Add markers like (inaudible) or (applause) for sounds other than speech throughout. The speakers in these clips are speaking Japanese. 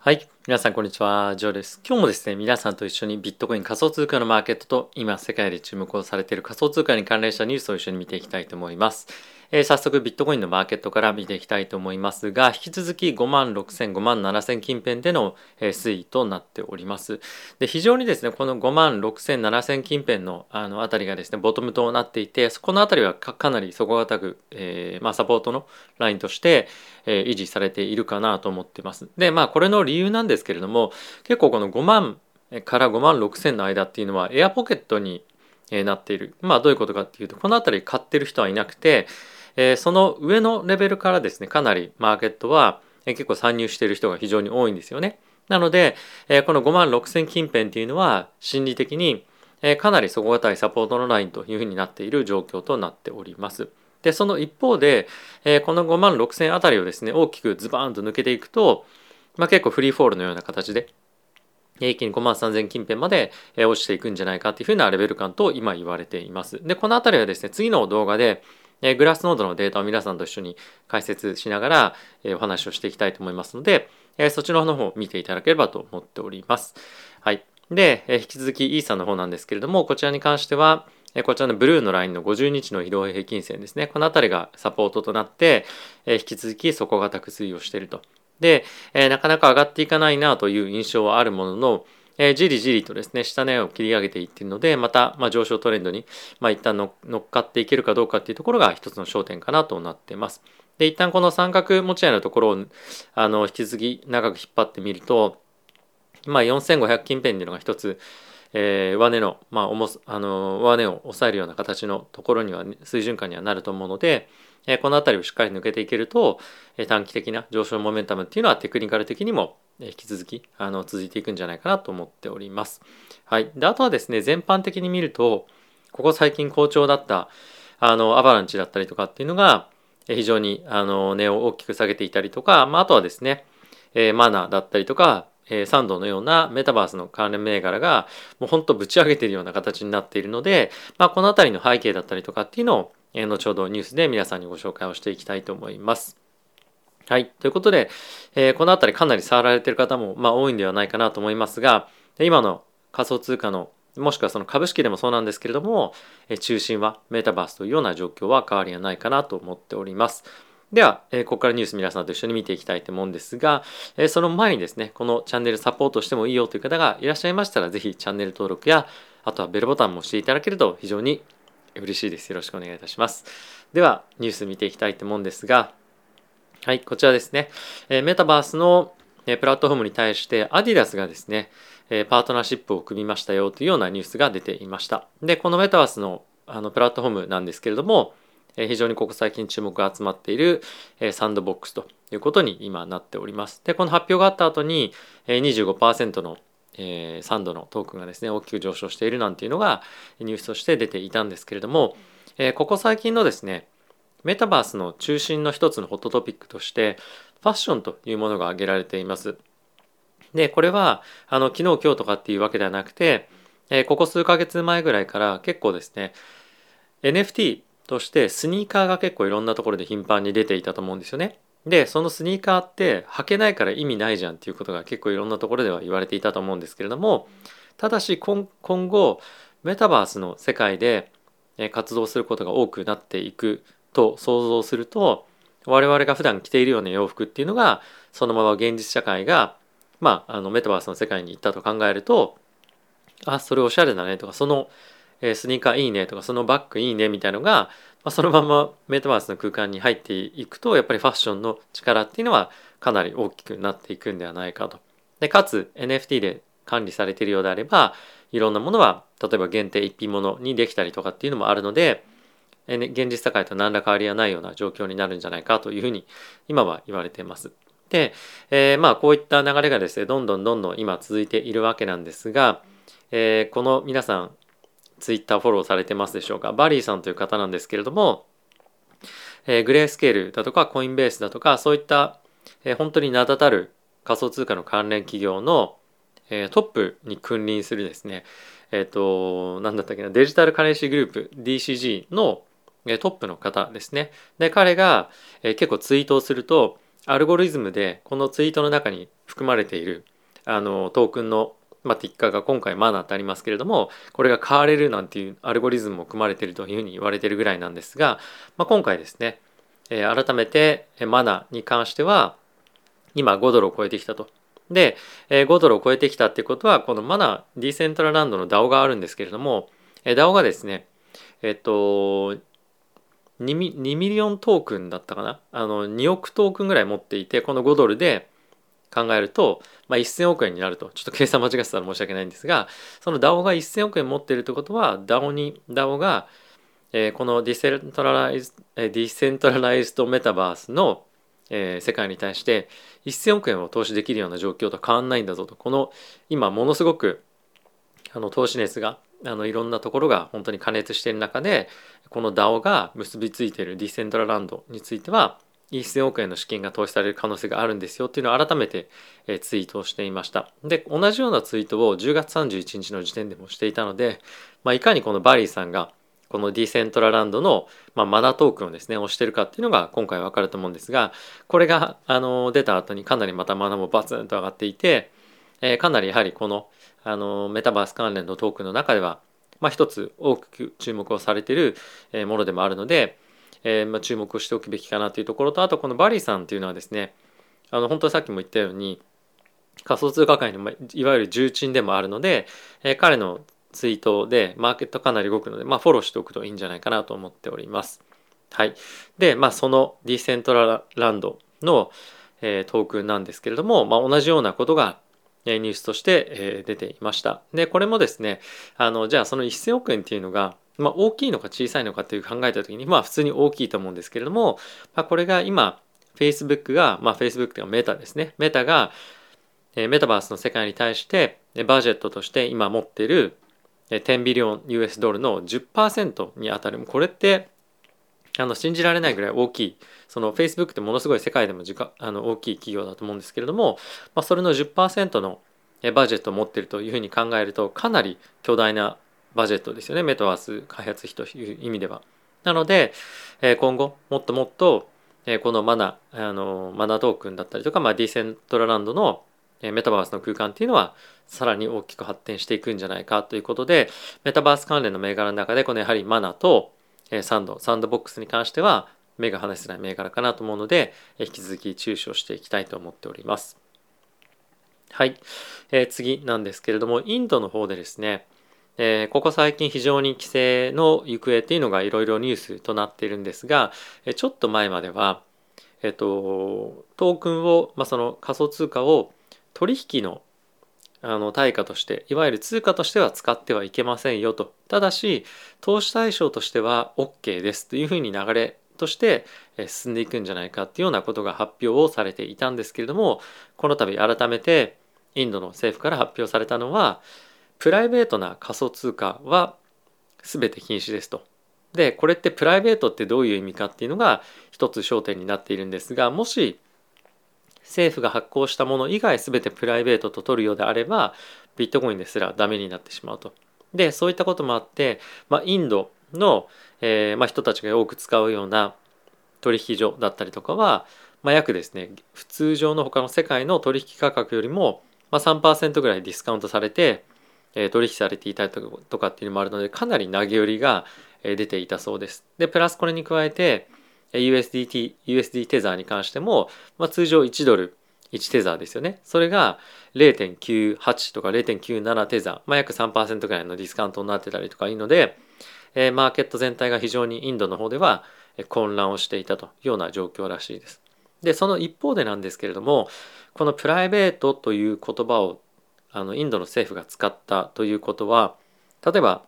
はい。皆さん、こんにちは。ジョーです。今日もですね、皆さんと一緒にビットコイン仮想通貨のマーケットと今世界で注目をされている仮想通貨に関連したニュースを一緒に見ていきたいと思います。えー、早速ビットコインのマーケットから見ていきたいと思いますが、引き続き5万6000、5万7000近辺での、えー、推移となっております。で、非常にですね、この5万6000、7000近辺のあのあたりがですね、ボトムとなっていて、このあたりはかなり底堅く、えー、まあ、サポートのラインとして、え維持されているかなと思ってます。で、まあ、これの理由なんですけれども、結構この5万から5万6000の間っていうのは、エアポケットになっている。まあ、どういうことかっていうと、このあたり買ってる人はいなくて、えー、その上のレベルからですねかなりマーケットは、えー、結構参入している人が非常に多いんですよね。なので、えー、この5万6000近辺っていうのは心理的に、えー、かなり底堅いサポートのラインというふうになっている状況となっております。でその一方で、えー、この5万6000あたりをですね大きくズバーンと抜けていくと、まあ、結構フリーフォールのような形で一気に5万3000近辺まで落ちていくんじゃないかっていうふうなレベル感と今言われています。で、このあたりはですね、次の動画で、えグラスノードのデータを皆さんと一緒に解説しながら、えお話をしていきたいと思いますので、えそちらの方を見ていただければと思っております。はい。で、え引き続きイーサの方なんですけれども、こちらに関しては、えこちらのブルーのラインの50日の移動平均線ですね。この辺りがサポートとなって、え引き続き底堅く推移をしていると。で、えなかなか上がっていかないなという印象はあるものの、えー、じりじりとですね、下値を切り上げていっているので、また、まあ、上昇トレンドに、まあ、一旦乗っかっていけるかどうかっていうところが一つの焦点かなとなっています。で、一旦この三角持ち合いのところを、あの、引き継ぎ長く引っ張ってみると、まあ、4500近辺っていうのが一つ、えー、上値の、まあ、重あの上値を抑えるような形のところには水準感にはなると思うので、えー、この辺りをしっかり抜けていけると、えー、短期的な上昇モメンタムっていうのはテクニカル的にも引き続きあの続いていくんじゃないかなと思っております。はい、であとはですね全般的に見るとここ最近好調だったあのアバランチだったりとかっていうのが非常にあの値を大きく下げていたりとか、まあ、あとはですね、えー、マナーだったりとか、えー、サンドのようなメタバースの関連銘柄がもうほんとぶち上げているような形になっているので、まあ、この辺りの背景だったりとかっていうのを、えー、後ほどニュースで皆さんにご紹介をしていきたいと思います。はい。ということで、えー、このあたりかなり触られている方も、まあ、多いんではないかなと思いますが、今の仮想通貨の、もしくはその株式でもそうなんですけれども、中心はメタバースというような状況は変わりはないかなと思っております。では、えー、ここからニュース皆さんと一緒に見ていきたいと思うんですが、えー、その前にですね、このチャンネルサポートしてもいいよという方がいらっしゃいましたら、ぜひチャンネル登録や、あとはベルボタンも押していただけると非常に嬉しいです。よろしくお願いいたします。では、ニュース見ていきたいと思うんですが、はい、こちらですね。えメタバースの、えプラットフォームに対してアディダスがですね、えパートナーシップを組みましたよというようなニュースが出ていました。で、このメタバースのあのプラットフォームなんですけれども、非常にここ最近注目が集まっている、サンドボックスということに今なっております。で、この発表があった後に、25%の、サンドのトークンがですね大きく上昇しているなんていうのがニュースとして出ていたんですけれども、ここ最近のですねメタバースの中心の一つのホットトピックとしてファッションというものが挙げられています。で、これはあの昨日今日とかっていうわけではなくて、え、ここ数ヶ月前ぐらいから結構ですね NFT としてスニーカーが結構いろんなところで頻繁に出ていたと思うんですよね。でそのスニーカーって履けないから意味ないじゃんっていうことが結構いろんなところでは言われていたと思うんですけれどもただし今後メタバースの世界で活動することが多くなっていくと想像すると我々が普段着ているような洋服っていうのがそのまま現実社会がまああのメタバースの世界に行ったと考えるとあそれおしゃれだねとかそのえスニーカーいいねとかそのバッグいいねみたいのが、まあ、そのままメタバースの空間に入っていくとやっぱりファッションの力っていうのはかなり大きくなっていくんではないかと。でかつ NFT で管理されているようであればいろんなものは例えば限定一品物にできたりとかっていうのもあるので現実社会と何ら変わりはないような状況になるんじゃないかというふうに今は言われています。で、えー、まあこういった流れがですねどんどんどんどん今続いているわけなんですが、えー、この皆さんツイッターフォローされてますでしょうか？バリーさんという方なんですけれども、えー、グレースケールだとかコインベースだとかそういった、えー、本当に名だたる仮想通貨の関連企業の、えー、トップに君臨するですねえっ、ー、と何だったっけなデジタルカレンシーグループ DCG のえトップの方ですね。で、彼が、え結構ツイートをすると、アルゴリズムでこのツイートの中に含まれているあのトークンのまあ、ティッカーが今回マナーってありますけれどもこれが変われるなんていうアルゴリズムも組まれているというふうに言われているぐらいなんですが、まあ、今回ですね、えー、改めてマナーに関しては今5ドルを超えてきたと。で、えー、5ドルを超えてきたってことはこのマナーディーセントラランドの DAO があるんですけれども、えー、DAO がですねえっと2ミ ,2 million トークンだったかな？あの2億トークンぐらい持っていてこの5ドルで考えると、まあ、1000億円になると。ちょっと計算間違ってたら申し訳ないんですがその DAO が1000億円持っているということは DAO に DAO が、えー、この decentralize decentralized メタバースの、えー、世界に対して1000億円を投資できるような状況と変わんないんだぞと。この今ものすごくあの投資熱があのいろんなところが本当に加熱している中でこの DAO が結びついているディセントラランドについては1000億円の資金が投資される可能性があるんですよっていうのを改めてツイートをしていました。で、同じようなツイートを10月31日の時点でもしていたので、まあ、いかにこのバリーさんがこのディセントラランドの、まあ、マナトークンをですね、押してるかっていうのが今回わかると思うんですが、これがあの出た後にかなりまたマナもバツンと上がっていて、えー、かなりやはりこのあのメタバース関連のトークンの中では、まあ、一つ大きく注目をされているものでもあるので、えー、まあ、注目をしておくべきかなというところとあとこのバリーさんっていうのはですねあの本当にさっきも言ったように仮想通貨界の、いわゆる重鎮でもあるので、えー、彼のツイートでマーケットかなり動くので、まあ、フォローしておくといいんじゃないかなと思っております。はい、で、まあ、そのディセントラランドの、えー、トークンなんですけれども、まあ、同じようなことがニュースとして、えー、出ていました。でこれもですねあのじゃあその1000億円っていうのがまあ、大きいのか小さいのかっていう考えた時にまあ普通に大きいと思うんですけれども、まあ、これが今 Facebook が、まあ、Facebook というかメタですね。メタが、え、メタバースの世界に対してバジェットとして今持ってる10ビリオン US ドルの10%にあたる。これってあの信じられないぐらい大きい。その Facebook ってものすごい世界でもあの大きい企業だと思うんですけれども、まあ、それの10%のバジェットを持っているというふうに考えるとかなり巨大なバジェットですよねメタバース開発費という意味では。なので、え今後もっともっと、えこのマナあのマナトークンだったりとか、まあ、ディセントラランドのメタバースの空間っていうのはさらに大きく発展していくんじゃないかということでメタバース関連の銘柄の中でこのやはりマナとサンドサンドボックスに関しては目が離せない銘柄かなと思うので引き続き注視をしていきたいと思っております。はい、えー、次なんですけれどもインドの方でですねえ、ここ最近非常に規制の行方っていうのがいろいろニュースとなっているんですが、えちょっと前までは、えっと、トークンを、まあ、その仮想通貨を取引のあの対価としていわゆる通貨としては使ってはいけませんよと。ただし投資対象としては OK ですというふうに流れとして進んでいくんじゃないかっていうようなことが発表をされていたんですけれどもこの度改めてインドの政府から発表されたのはプライベートな仮想通貨は全て禁止ですと。でこれってプライベートってどういう意味かっていうのが一つ焦点になっているんですがもし政府が発行したもの以外全てプライベートと取るようであればビットコインですらダメになってしまうと。でそういったこともあって、まあ、インドの、えーまあ、人たちが多く使うような取引所だったりとかは、まあ、約ですね普通上の他の世界の取引価格よりも、まあ、3%ぐらいディスカウントされてえ取引されていたりとかっていうのもあるのでかなり投げ売りが出ていたそうです。でプラスこれに加えて USDT、USD テザーに関しても、まあ、通常1ドル1テザーですよね。それが0.98とか0.97テザー、まあ、約3%ぐらいのディスカウントになってたりとかいいので、えー、マーケット全体が非常にインドの方では混乱をしていたというような状況らしいです。で、その一方でなんですけれども、このプライベートという言葉をあのインドの政府が使ったということは例えば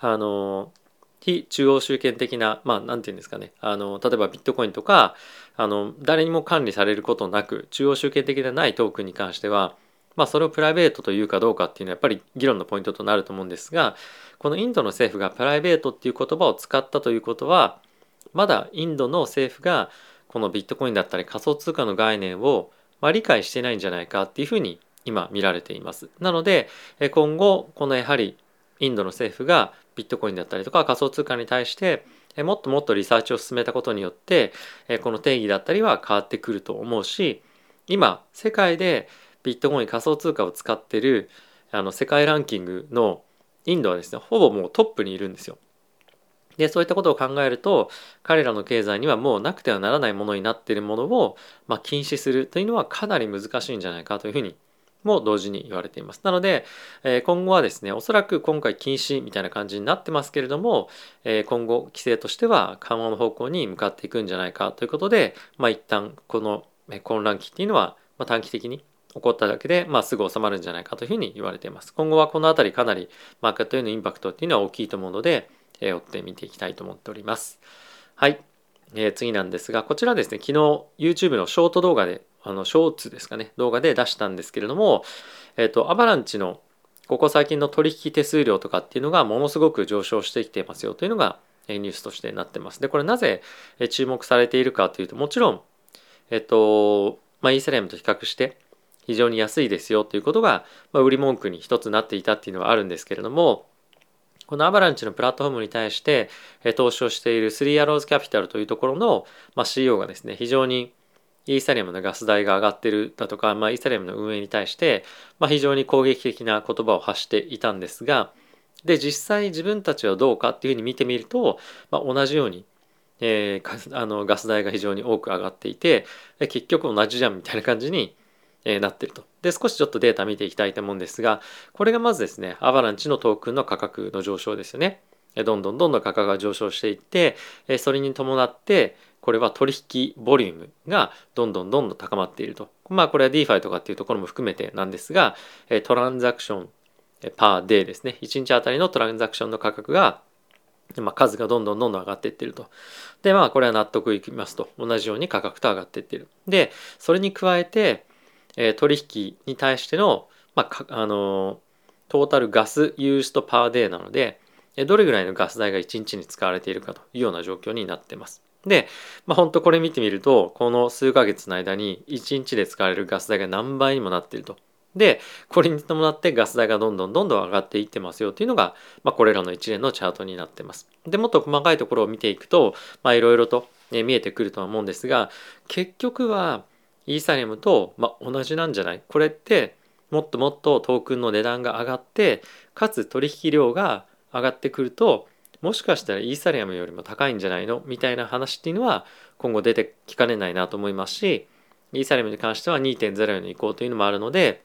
あの非中央集権的なまあ何て言うんですかね。あの例えばビットコインとかあの誰にも管理されることなく中央集権的でないトークンに関してはまあそれをプライベートというかどうかっていうのはやっぱり議論のポイントとなると思うんですがこのインドの政府がプライベートっていう言葉を使ったということはまだインドの政府がこのビットコインだったり仮想通貨の概念をまあ理解してないんじゃないかっていうふうに今見られています。なので今後このやはりインドの政府がビットコインだったりとか仮想通貨に対してもっともっとリサーチを進めたことによってこの定義だったりは変わってくると思うし今世界でビットコイン仮想通貨を使ってるあの世界ランキングのインドはですねほぼもうトップにいるんですよ。でそういったことを考えると彼らの経済にはもうなくてはならないものになっているものを、まあ、禁止するというのはかなり難しいんじゃないかというふうにも同時に言われています。なので、え今後はですね、おそらく今回禁止みたいな感じになってますけれども、え今後規制としては緩和の方向に向かっていくんじゃないかということで、まあ一旦この混乱期っていうのは短期的に起こっただけで、まあ、すぐ収まるんじゃないかというふうに言われています。今後はこの辺りかなりマーケットへのインパクトっていうのは大きいと思うので、え追って見ていきたいと思っております。はい。えー、次なんですが、こちらですね、昨日 YouTube のショート動画で、あの、ショーツですかね、動画で出したんですけれども、えっ、と、アバランチのここ最近の取引手数料とかっていうのがものすごく上昇してきてますよというのがニュースとしてなってます。で、これなぜ注目されているかというと、もちろん、えっと、まあ、イーサリアムと比較して非常に安いですよということが、まあ、売り文句に一つなっていたっていうのはあるんですけれども、このアバランチのプラットフォームに対して投資をしているスリーアローズキャピタルというところの、まあ、CEO がですね、非常にイーサリアムのガス代が上がってるだとか、まあ、イーサリアムの運営に対して、まあ、非常に攻撃的な言葉を発していたんですが、で、実際自分たちはどうかっていうふうに見てみると、まあ、同じように、えー、(laughs) あのガス代が非常に多く上がっていて、結局同じじゃんみたいな感じにえー、なってると。で、少しちょっとデータ見ていきたいと思うんですが、これがまずですね、アバランチのトークンの価格の上昇ですよね。どんどんどんどん価格が上昇していって、それに伴って、これは取引ボリュームがどんどんどんどん高まっていると。まあこれは DeFi とかっていうところも含めてなんですが、トランザクションper day ですね。1日あたりのトランザクションの価格が、まあ、数がどんどんどんどん上がっていってると。で、まあこれは納得いきますと。同じように価格と上がっていってる。で、それに加えて、え取引に対しての、まあ、あの total gas used per day なので、どれぐらいのガス代が1日に使われているかというような状況になっています。で、まあ、本当これ見てみると、この数ヶ月の間に1日で使われるガス代が何倍にもなっていると。で、これに伴ってガス代がどんどんどんどん上がっていってますよというのが、まあ、これらの一連のチャートになってます。で、もっと細かいところを見ていくと、いろいろと見えてくるとは思うんですが、結局は、イーサリアムと、まあ、同じなんじゃない？これってもっともっとトークンの値段が上がってかつ取引量が上がってくるともしかしたらイーサリアムよりも高いんじゃないのみたいな話っていうのは今後出てきかねないなと思いますしイーサリアムに関しては2.0への移行というのもあるので、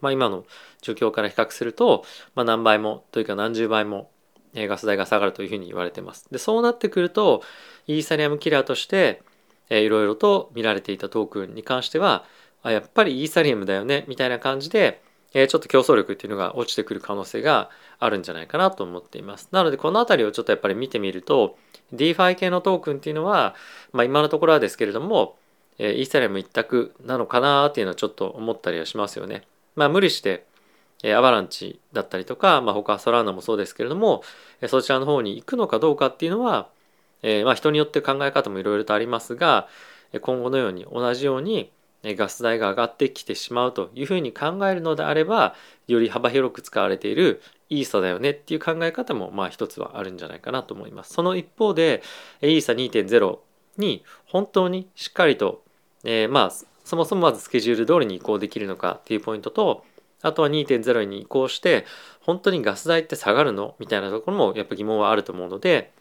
まあ、今の状況から比較すると、まあ、何倍もというか何十倍もガス代が下がるというふうに言われてます。でそうなってくるとイーサリアムキラーとしてえー、いろいろと見られていたトークンに関してはあやっぱりイーサリアムだよねみたいな感じで、え、ちょっと競争力っていうのが落ちてくる可能性があるんじゃないかなと思っています。なのでこの辺りをちょっとやっぱり見てみると DeFi 系のトークンっていうのは、まあ、今のところはですけれども、え、イーサリアム一択なのかなっていうのはちょっと思ったりはしますよね。まあ無理してえアバランチだったりとか、まあ、他ソラーナもそうですけれども、えそちらの方に行くのかどうかっていうのは、え、まあ人によって考え方もいろいろとありますが今後のように同じようにガス代が上がってきてしまうというふうに考えるのであればより幅広く使われているイーサだよねっていう考え方もまあ一つはあるんじゃないかなと思います。その一方でイーサ2.0に本当にしっかりと、えー、まあそもそもまずスケジュール通りに移行できるのかっていうポイントとあとは2.0に移行して本当にガス代って下がるのみたいなところもやっぱ疑問はあると思うので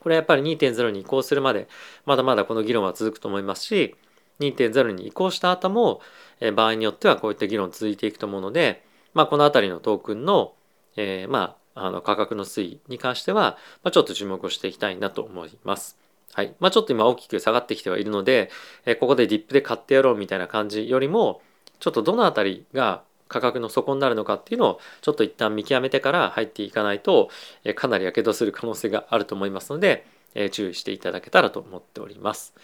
これはやっぱり2.0に移行するまでまだまだこの議論は続くと思いますし2.0に移行した後も、え場合によってはこういった議論続いていくと思うので、まあ、この辺りのトークンの、えー、まああの価格の推移に関しては、まあ、ちょっと注目をしていきたいなと思います。はい。まあ、ちょっと今大きく下がってきてはいるので、えー、ここでディップで買ってやろうみたいな感じよりも、ちょっとどの辺りが価格の底になるのかっていうのをちょっと一旦見極めてから入っていかないと、えかなり火傷する可能性があると思いますので、え注意していただけたらと思っております。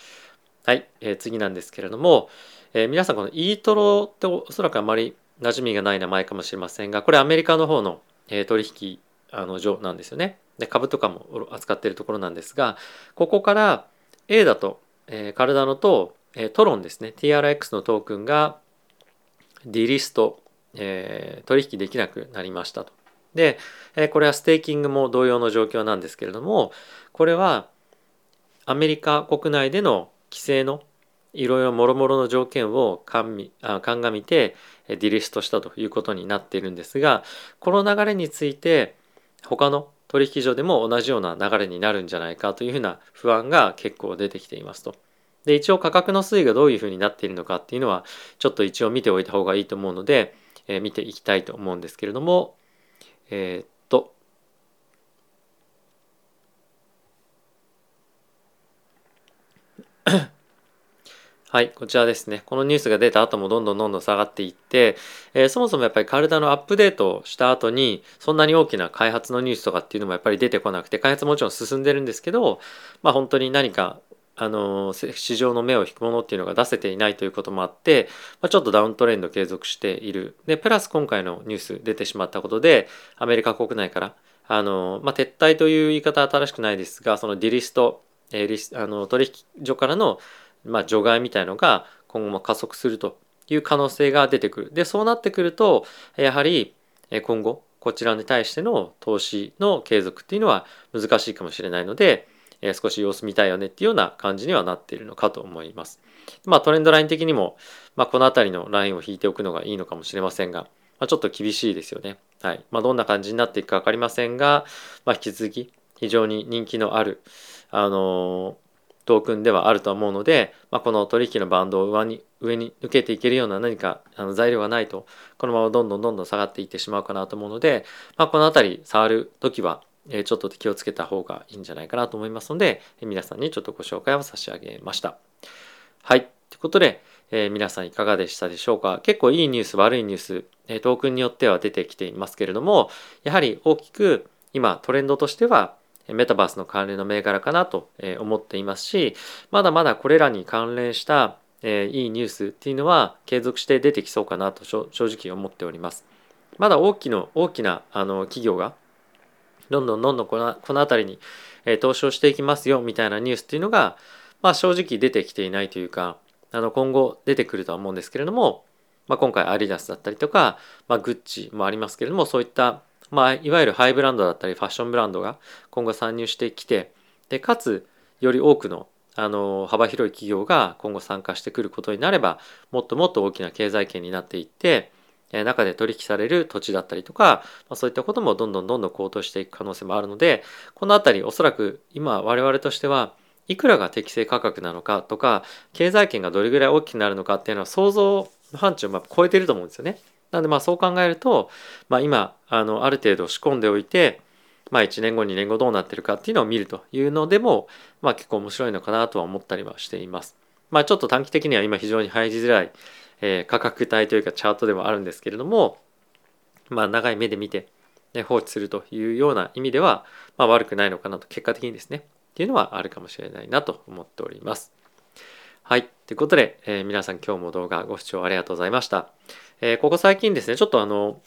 はい、えー、次なんですけれども、えー、皆さんこのイートロっておそらくあまり馴染みがない名前かもしれませんがこれアメリカの方の、えー、取引あの所なんですよね。で株とかも扱っているところなんですがここから A だと、えー、カルダノと、えー、トロンですね TRX のトークンがディリストえー、取引できなくなりましたと。で、えこれはステーキングも同様の状況なんですけれどもこれはアメリカ国内での規制のいろいろもろもろの条件を鑑みてディリストしたということになっているんですがこの流れについて他の取引所でも同じような流れになるんじゃないかというふうな不安が結構出てきていますと。で一応価格の推移がどういうふうになっているのかっていうのはちょっと一応見ておいた方がいいと思うので、え、見ていきたいと思うんですけれどもえー、っと (coughs) はい、こちらですね。このニュースが出た後もどんどんどんどん下がっていって、えー、そもそもやっぱりカルダのアップデートをした後に、そんなに大きな開発のニュースとかっていうのもやっぱり出てこなくて、開発もちろん進んでるんですけど、まあ本当に何か、あの、市場の目を引くものっていうのが出せていないということもあって、まあ、ちょっとダウントレンド継続している。で、プラス今回のニュース出てしまったことで、アメリカ国内から、あの、まあ、撤退という言い方は正しくないですが、そのディリスト、えー、リスあの取引所からのまあ、除外みたいのが今後も加速するという可能性が出てくる。で、そうなってくると、やはり今後、こちらに対しての投資の継続っていうのは難しいかもしれないので、少し様子見たいよねっていうような感じにはなっているのかと思います。まあトレンドライン的にも、まあ、この辺りのラインを引いておくのがいいのかもしれませんが、まあ、ちょっと厳しいですよね。はい。まあどんな感じになっていくか分かりませんが、まあ引き続き非常に人気のある、あのートークンではあると思うので、まあ、この取引のバンドを上に上に抜けていけるような何かあの材料がないとこのままどんどんどんどん下がっていってしまうかなと思うので、まあ、この辺り触る時はえちょっと気をつけた方がいいんじゃないかなと思いますので、え皆さんにちょっとご紹介を差し上げました。はい。ということで、えー、皆さんいかがでしたでしょうか？結構いいニュース、悪いニュース、えトークンによっては出てきていますけれども、やはり大きく今トレンドとしてはメタバースの関連の銘柄かなと思っていますし、まだまだこれらに関連したいいニュースっていうのは継続して出てきそうかなと正直思っております。まだ大きな大きなあの企業がどんどんどんどんこのこの辺りに投資をしていきますよみたいなニュースっていうのが、まあ、正直出てきていないというかあの今後出てくるとは思うんですけれども、まあ、今回アディダスだったりとか、まあ、グッチもありますけれどもそういったまあ、いわゆるハイブランドだったりファッションブランドが今後参入してきてでかつより多くのあの幅広い企業が今後参加してくることになればもっともっと大きな経済圏になっていって中で取引される土地だったりとか、まあ、そういったこともどんどんどんどん高騰していく可能性もあるのでこの辺りおそらく今我々としてはいくらが適正価格なのかとか経済圏がどれぐらい大きくなるのかっていうのは想像の範疇を超えてると思うんですよね。なのでまあそう考えると、まあ、今あのある程度仕込んでおいて、まあ、1年後2年後どうなってるかっていうのを見るというのでも、まあ、結構面白いのかなとは思ったりはしています。まあ、ちょっと短期的には今非常に入りづらい、えー、価格帯というかチャートではあるんですけれども、まあ、長い目で見て、ね、放置するというような意味では、まあ、悪くないのかなと結果的にですねっていうのはあるかもしれないなと思っております。はい。ということで、えー、皆さん今日も動画ご視聴ありがとうございました。えー、ここ最近ですね、ちょっとあの、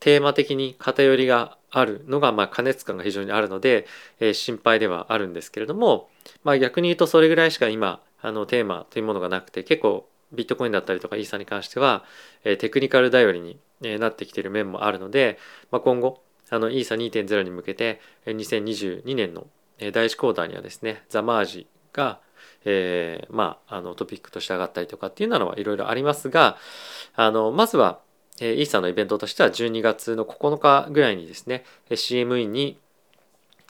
テーマ的に偏りがあるのが、まあ、過熱感が非常にあるので、えー、心配ではあるんですけれども、まあ、逆に言うとそれぐらいしか今あのテーマというものがなくて結構ビットコインだったりとかイーサに関しては、えー、テクニカル頼りに、なってきている面もあるので、まあ、今後あのイーサ2.0に向けて2022年の第1クォーターにはですねザ・マージがえー、まあ、あのトピックとして上がったりとかっていうのはいろいろありますがあのまずは、えー、イーサのイベントとしては12月の9日ぐらいにですね CME に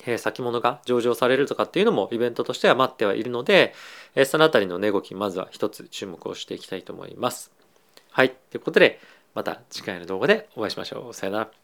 え先物が上場されるとかっていうのもイベントとしては待ってはいるので、えそのあたりの値動きまずは一つ注目をしていきたいと思います。はい。ということで、また次回の動画でお会いしましょう。さよなら。